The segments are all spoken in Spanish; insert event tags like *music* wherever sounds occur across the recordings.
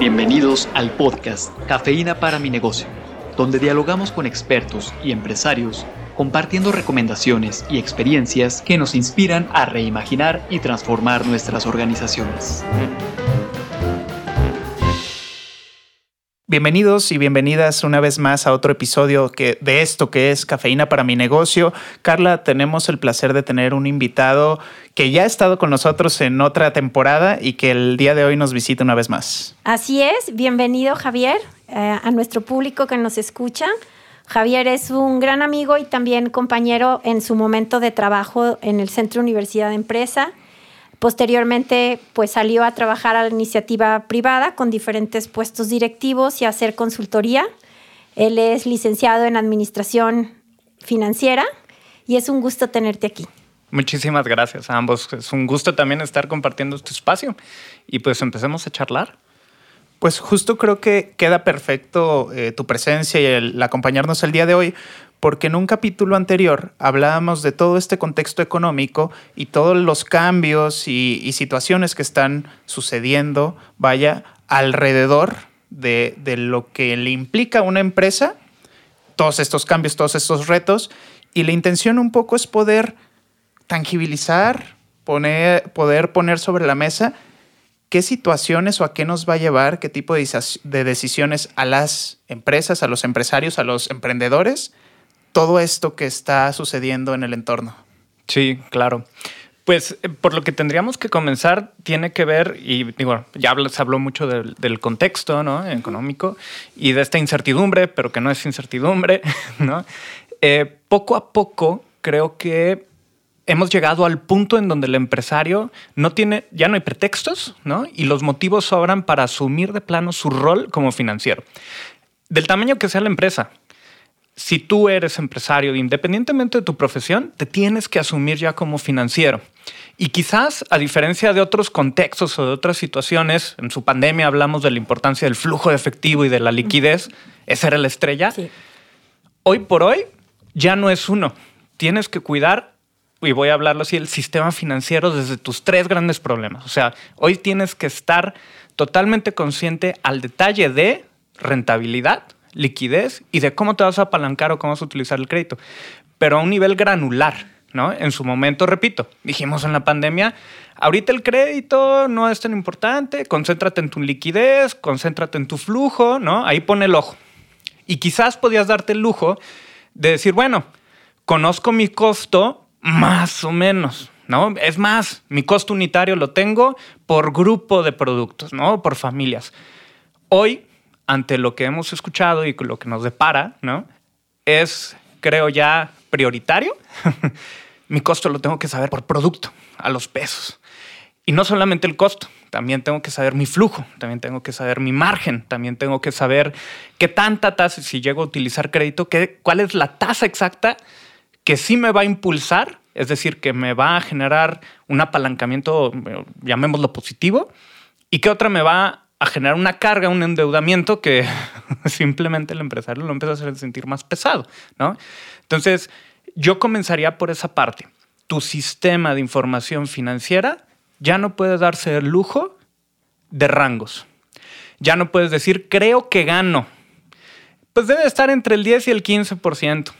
Bienvenidos al podcast Cafeína para mi negocio, donde dialogamos con expertos y empresarios compartiendo recomendaciones y experiencias que nos inspiran a reimaginar y transformar nuestras organizaciones. Bienvenidos y bienvenidas una vez más a otro episodio que, de esto que es Cafeína para mi negocio. Carla, tenemos el placer de tener un invitado que ya ha estado con nosotros en otra temporada y que el día de hoy nos visita una vez más. Así es, bienvenido Javier, eh, a nuestro público que nos escucha. Javier es un gran amigo y también compañero en su momento de trabajo en el Centro Universidad de Empresa Posteriormente, pues salió a trabajar a la iniciativa privada con diferentes puestos directivos y a hacer consultoría. Él es licenciado en Administración Financiera y es un gusto tenerte aquí. Muchísimas gracias a ambos. Es un gusto también estar compartiendo este espacio y pues empecemos a charlar. Pues justo creo que queda perfecto eh, tu presencia y el acompañarnos el día de hoy, porque en un capítulo anterior hablábamos de todo este contexto económico y todos los cambios y, situaciones que están sucediendo, vaya, alrededor de, lo que le implica a una empresa, todos estos cambios, todos estos retos, y la intención un poco es poder tangibilizar, poner, poder poner sobre la mesa qué situaciones o a qué nos va a llevar, qué tipo de decisiones a las empresas, a los empresarios, a los emprendedores, todo esto que está sucediendo en el entorno. Sí, claro. Pues eh, por lo que tendríamos que comenzar tiene que ver, y digo, ya se habló mucho del, contexto ¿no? económico y de esta incertidumbre, pero que no es incertidumbre, *laughs* ¿no? Eh, poco a poco creo que hemos llegado al punto en donde el empresario no tiene, ya no hay pretextos, ¿no? Y los motivos sobran para asumir de plano su rol como financiero. Del tamaño que sea la empresa, si tú eres empresario, independientemente de tu profesión, te tienes que asumir ya como financiero. Y quizás, a diferencia de otros contextos o de otras situaciones, en su pandemia hablamos de la importancia del flujo de efectivo y de la liquidez, esa era la estrella. Hoy por hoy ya no es uno. Tienes que cuidar, y voy a hablarlo así, el sistema financiero desde tus tres grandes problemas. O sea, hoy tienes que estar totalmente consciente al detalle de rentabilidad, liquidez y de cómo te vas a apalancar o cómo vas a utilizar el crédito, pero a un nivel granular, ¿no? En su momento, repito, dijimos en la pandemia, ahorita el crédito no es tan importante, concéntrate en tu liquidez, concéntrate en tu flujo, ¿no? Ahí pone el ojo. Y quizás podías darte el lujo de decir, bueno, conozco mi costo más o menos, ¿no? Es más, mi costo unitario lo tengo por grupo de productos, ¿no? Por familias. Hoy ante lo que hemos escuchado y lo que nos depara, ¿no? Es, creo ya, prioritario. *laughs* Mi costo lo tengo que saber por producto, a los pesos. Y no solamente el costo, también tengo que saber mi flujo, también tengo que saber mi margen, también tengo que saber qué tanta tasa, si llego a utilizar crédito, qué, cuál es la tasa exacta que sí me va a impulsar, es decir, que me va a generar un apalancamiento, llamémoslo positivo, y qué otra me va a generar una carga, un endeudamiento que *laughs* simplemente el empresario lo empieza a hacer sentir más pesado, ¿no? Entonces, yo comenzaría por esa parte. Tu sistema de información financiera ya no puede darse el lujo de rangos. Ya no puedes decir, creo que gano. Pues debe estar entre el 10 y el 15%,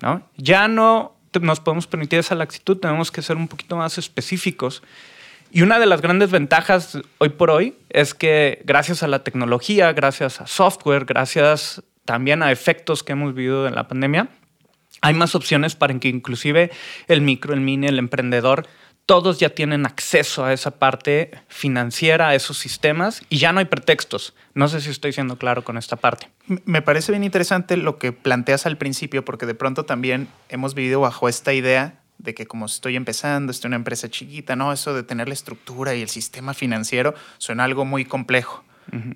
¿no? Ya no nos podemos permitir esa laxitud, tenemos que ser un poquito más específicos y una de las grandes ventajas hoy por hoy es que gracias a la tecnología, gracias a software, gracias también a efectos que hemos vivido en la pandemia, hay más opciones para que inclusive el micro, el mini, el emprendedor, todos ya tienen acceso a esa parte financiera, a esos sistemas y ya no hay pretextos. No sé si estoy siendo claro con esta parte. Me parece bien interesante lo que planteas al principio porque de pronto también hemos vivido bajo esta idea de que como estoy empezando, estoy una empresa chiquita, no, eso de tener la estructura y el sistema financiero suena algo muy complejo.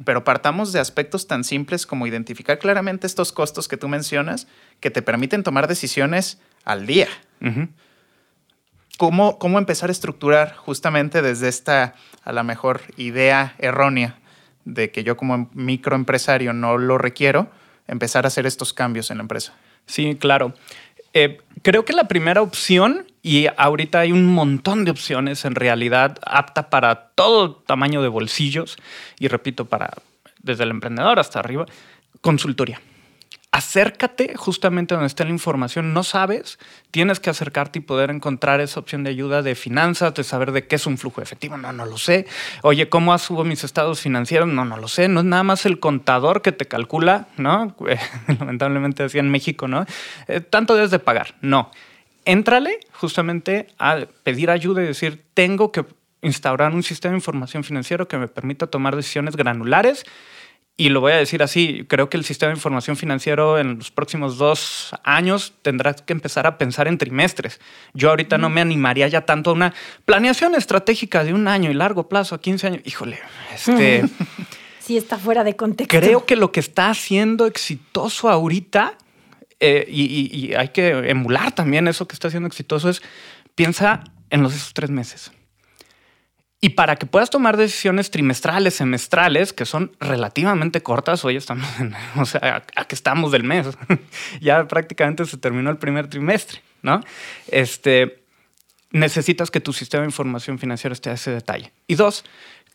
Pero partamos de aspectos tan simples como identificar claramente estos costos que tú mencionas que te permiten tomar decisiones al día. ¿Cómo, ¿Cómo empezar a estructurar justamente desde esta, a la mejor, idea errónea de que yo como microempresario no lo requiero, empezar a hacer estos cambios en la empresa? Sí, claro. Eh, creo que la primera opción, y ahorita hay un montón de opciones en realidad apta para todo tamaño de bolsillos, y repito, para desde el emprendedor hasta arriba, consultoría acércate justamente donde está la información. No sabes, tienes que acercarte y poder encontrar esa opción de ayuda de finanzas, de saber de qué es un flujo efectivo. No, no lo sé. Oye, ¿cómo subo mis estados financieros? No, no lo sé. No es nada más el contador que te calcula, ¿no? *laughs* Lamentablemente decía en México, ¿no? Eh, tanto debes de pagar. No. Éntrale justamente a pedir ayuda y decir, tengo que instaurar un sistema de información financiero que me permita tomar decisiones granulares y lo voy a decir así, creo que el sistema de información financiero en los próximos dos años tendrá que empezar a pensar en trimestres. Yo ahorita no me animaría ya tanto a una planeación estratégica de un año y largo plazo, a 15 años. Híjole, este... *laughs* sí está fuera de contexto. Creo que lo que está haciendo exitoso ahorita, eh, y, y hay que emular también eso que está haciendo exitoso, es piensa en los esos tres meses. Y para que puedas tomar decisiones trimestrales, semestrales, que son relativamente cortas, hoy estamos en, *laughs* o sea, a, que estamos del mes, *laughs* ya prácticamente se terminó el primer trimestre, ¿no? Este, necesitas que tu sistema de información financiera esté a ese detalle. Y dos,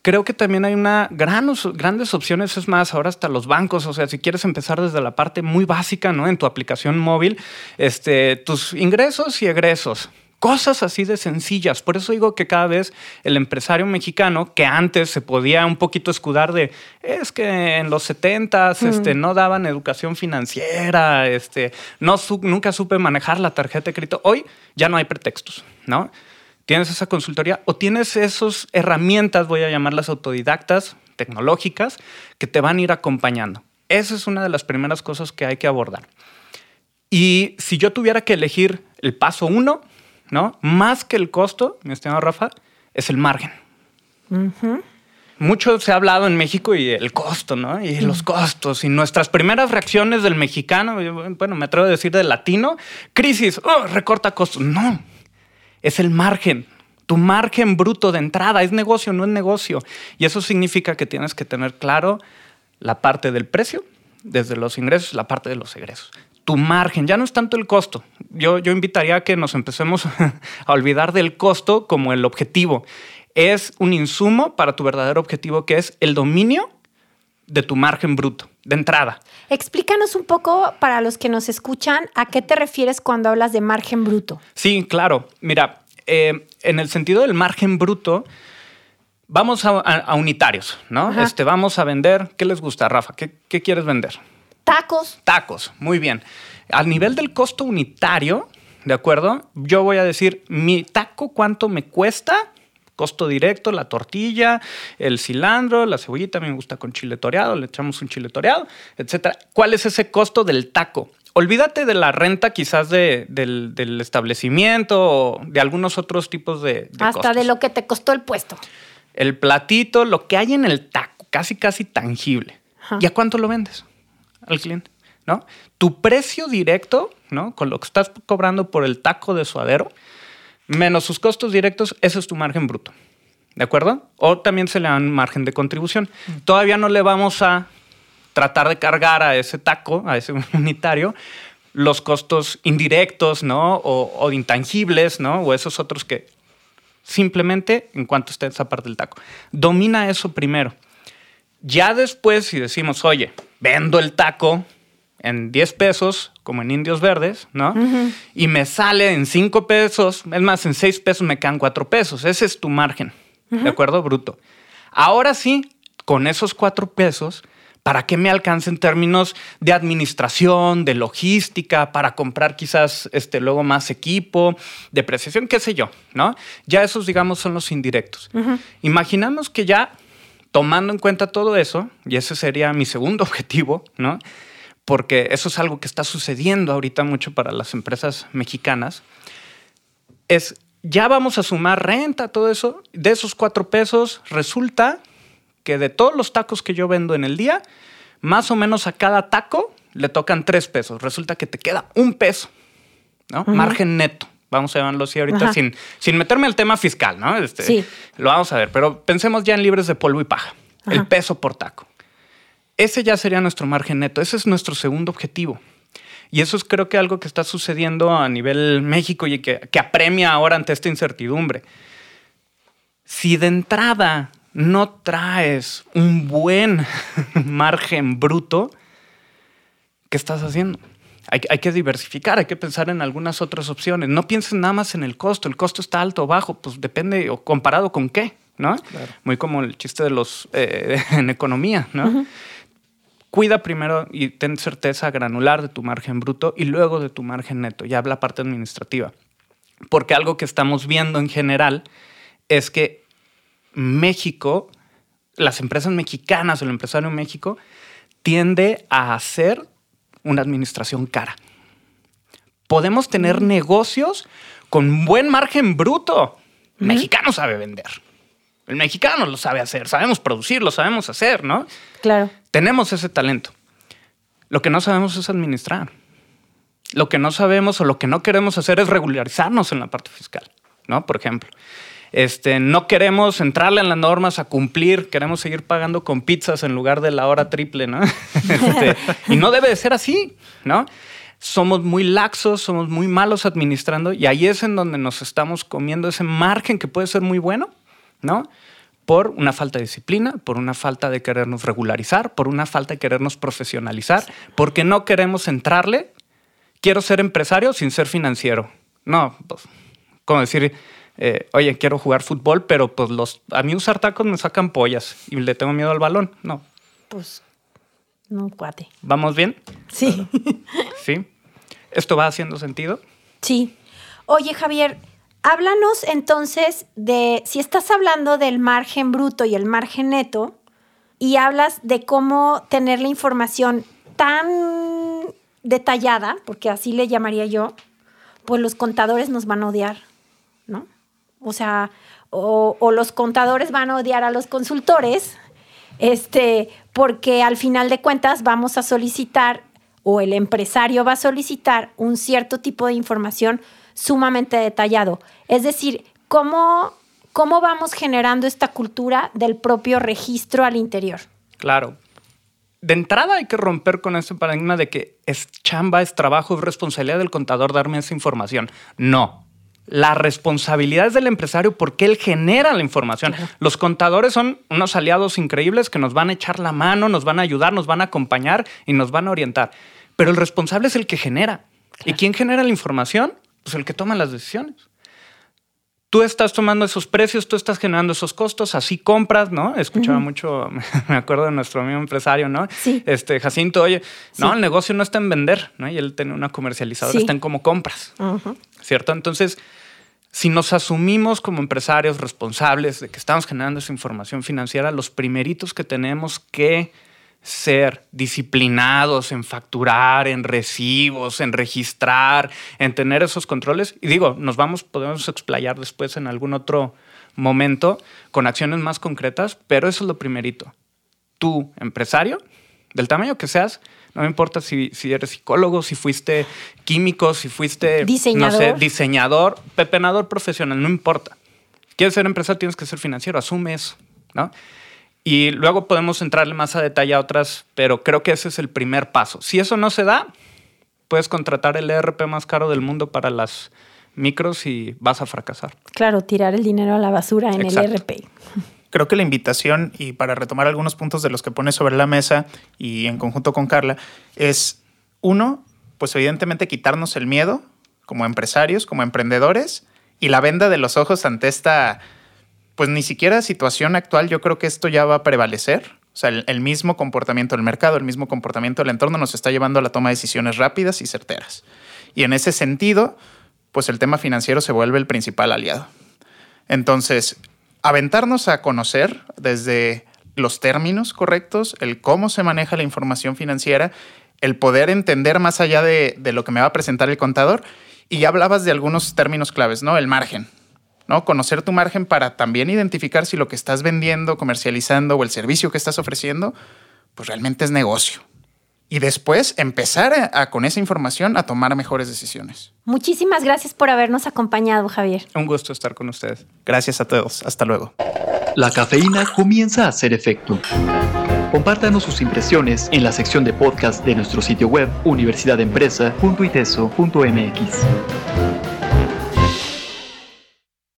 creo que también hay una gran, grandes opciones, es más, ahora hasta los bancos, o sea, si quieres empezar desde la parte muy básica, ¿no? En tu aplicación móvil, este, tus ingresos y egresos, Cosas así de sencillas. Por eso digo que cada vez el empresario mexicano, que antes se podía un poquito escudar de, es que en los 70 s este, no daban educación financiera, este, no nunca supe manejar la tarjeta de crédito. Hoy ya no hay pretextos, ¿no? Tienes esa consultoría o tienes esas herramientas, voy a llamarlas autodidactas, tecnológicas, que te van a ir acompañando. Esa es una de las primeras cosas que hay que abordar. Y si yo tuviera que elegir el paso uno, ¿no? Más que el costo, mi estimado Rafa, es el margen. Mucho se ha hablado en México y el costo, ¿no? Y los costos. Y nuestras primeras reacciones del mexicano, bueno, me atrevo a decir del latino, crisis, oh, recorta costos. No, es el margen. Tu margen bruto de entrada es negocio, no es negocio. Y eso significa que tienes que tener claro la parte del precio, desde los ingresos, la parte de los egresos tu margen, ya no es tanto el costo. Yo, yo invitaría a que nos empecemos *laughs* a olvidar del costo como el objetivo. Es un insumo para tu verdadero objetivo, que es el dominio de tu margen bruto, de entrada. Explícanos un poco para los que nos escuchan, ¿a qué te refieres cuando hablas de margen bruto? Sí, claro. Mira, eh, en el sentido del margen bruto, vamos a, unitarios, ¿no? Este, vamos a vender. ¿Qué les gusta, Rafa? ¿Qué quieres vender? Tacos. Tacos, muy bien. Al nivel del costo unitario, ¿de acuerdo? Yo voy a decir, mi taco, ¿cuánto me cuesta? Costo directo, la tortilla, el cilantro, la cebollita, me gusta con chile toreado, le echamos un chile toreado, etcétera. ¿Cuál es ese costo del taco? Olvídate de la renta quizás del, establecimiento o de algunos otros tipos de, Hasta de lo que te costó el puesto. El platito, lo que hay en el taco, casi casi tangible. ¿Y a cuánto lo vendes? Al cliente, ¿no? Tu precio directo, ¿no? Con lo que estás cobrando por el taco de suadero, menos sus costos directos, ese es tu margen bruto. ¿De acuerdo? O también se le dan margen de contribución. Todavía no le vamos a tratar de cargar a ese taco, a ese *laughs* unitario, los costos indirectos, ¿no? O, o, intangibles, ¿no? O esos otros que simplemente, en cuanto esté esa parte del taco, domina eso primero. Ya después, si decimos, oye, vendo el taco en 10 pesos, como en Indios Verdes, ¿no? Y me sale en 5 pesos, es más, en 6 pesos me quedan 4 pesos. Ese es tu margen, ¿de acuerdo? Bruto. Ahora sí, con esos 4 pesos, ¿para qué me alcanza en términos de administración, de logística, para comprar quizás este, luego más equipo, depreciación, qué sé yo, ¿no? Ya esos, digamos, son los indirectos. Imaginamos que ya tomando en cuenta todo eso, y ese sería mi segundo *laughs* objetivo, ¿no? Porque eso es algo que está sucediendo ahorita mucho para las empresas mexicanas, es ya vamos a sumar renta, todo eso, de esos cuatro pesos, resulta que de todos los tacos que yo vendo en el día, más o menos a cada taco le tocan tres pesos. Resulta que te queda un peso, ¿no? Margen neto. Vamos a llamarlo así ahorita sin, sin meterme al tema fiscal, ¿no? Este, sí. Lo vamos a ver, pero pensemos ya en libres de polvo y paja. El peso por taco. Ese ya sería nuestro margen neto. Ese es nuestro segundo objetivo. Y eso es creo que algo que está sucediendo a nivel México y que, que apremia ahora ante esta incertidumbre. Si de entrada no traes un buen *laughs* margen bruto, ¿qué estás haciendo? Hay, que diversificar, hay que pensar en algunas otras opciones. No pienses nada más en el costo. El costo está alto o bajo, pues depende, o comparado con qué, ¿no? Muy como el chiste de los eh, *laughs* en economía, ¿no? Cuida primero y ten certeza granular de tu margen bruto y luego de tu margen neto. Ya habla parte administrativa. Porque algo que estamos viendo en general es que México, las empresas mexicanas o el empresario en México, tiende a hacer una administración cara. Podemos tener negocios con buen margen bruto. El mexicano sabe vender. El mexicano lo sabe hacer. Sabemos producir, lo sabemos hacer, ¿no? Claro. Tenemos ese talento. Lo que no sabemos es administrar. Lo que no sabemos o lo que no queremos hacer es regularizarnos en la parte fiscal, ¿no? Por ejemplo. Este, no queremos entrarle en las normas a cumplir, queremos seguir pagando con pizzas en lugar de la hora triple, ¿no? *laughs* Este, y no debe de ser así, ¿no? Somos muy laxos, somos muy malos administrando y ahí es en donde nos estamos comiendo ese margen que puede ser muy bueno, ¿no? Por una falta de disciplina, por una falta de querernos regularizar, por una falta de querernos profesionalizar, porque no queremos entrarle. Quiero ser empresario sin ser financiero. No, pues, como decir, eh, oye, quiero jugar fútbol, pero pues los, a mí usar tacos me sacan pollas y le tengo miedo al balón. No. Pues, no, cuate. ¿Vamos bien? Sí. ¿Sí? ¿Esto va haciendo sentido? Sí. Oye, Javier, háblanos entonces de, si estás hablando del margen bruto y el margen neto, y hablas de cómo tener la información tan detallada, porque así le llamaría yo, pues los contadores nos van a odiar. O sea, o, los contadores van a odiar a los consultores, este, porque al final de cuentas vamos a solicitar o el empresario va a solicitar un cierto tipo de información sumamente detallado. Es decir, ¿cómo, cómo vamos generando esta cultura del propio registro al interior? Claro. De entrada hay que romper con ese paradigma de que es chamba, es trabajo, es responsabilidad del contador darme esa información. No, la responsabilidad es del empresario porque él genera la información. Los contadores son unos aliados increíbles que nos van a echar la mano, nos van a ayudar, nos van a acompañar y nos van a orientar. Pero el responsable es el que genera. ¿Y quién genera la información? Pues el que toma las decisiones. Tú estás tomando esos precios, tú estás generando esos costos, así compras, ¿no? Escuchaba mucho, *laughs* me acuerdo de nuestro amigo empresario, ¿no? Sí. Este, Jacinto, oye, no, el negocio no está en vender, ¿no? Y él tiene una comercializadora, está en cómo compras, ¿cierto? Entonces, si nos asumimos como empresarios responsables de que estamos generando esa información financiera, los primeritos que tenemos que ser disciplinados en facturar, en recibos, en registrar, en tener esos controles. Y digo, nos vamos, podemos explayar después en algún otro momento con acciones más concretas, pero eso es lo primerito. Tú, empresario, del tamaño que seas, no me importa si, si eres psicólogo, si fuiste químico, si fuiste diseñador, diseñador pepenador profesional, no importa. Quieres ser empresario, tienes que ser financiero, asume eso, ¿no? Y luego podemos entrarle más a detalle a otras, pero creo que ese es el primer paso. Si eso no se da, puedes contratar el ERP más caro del mundo para las micros y vas a fracasar. Claro, tirar el dinero a la basura en el ERP creo que la invitación, y para retomar algunos puntos de los que pone sobre la mesa y en conjunto con Carla, es uno, pues evidentemente quitarnos el miedo como empresarios, como emprendedores, y la venda de los ojos ante esta, pues ni siquiera situación actual, yo creo que esto ya va a prevalecer. O sea, el, mismo comportamiento del mercado, el mismo comportamiento del entorno nos está llevando a la toma de decisiones rápidas y certeras. Y en ese sentido, pues el tema financiero se vuelve el principal aliado. Entonces, aventarnos a conocer desde los términos correctos, el cómo se maneja la información financiera, el poder entender más allá de, lo que me va a presentar el contador. Y ya hablabas de algunos términos claves, ¿no? El margen, ¿no? Conocer tu margen para también identificar si lo que estás vendiendo, comercializando o el servicio que estás ofreciendo, pues realmente es negocio y después empezar a, con esa información a tomar mejores decisiones. Muchísimas gracias por habernos acompañado, Javier. Un gusto estar con ustedes. Gracias a todos. Hasta luego. La cafeína comienza a hacer efecto. Compártanos sus impresiones en la sección de podcast de nuestro sitio web universidadempresa.iteso.mx.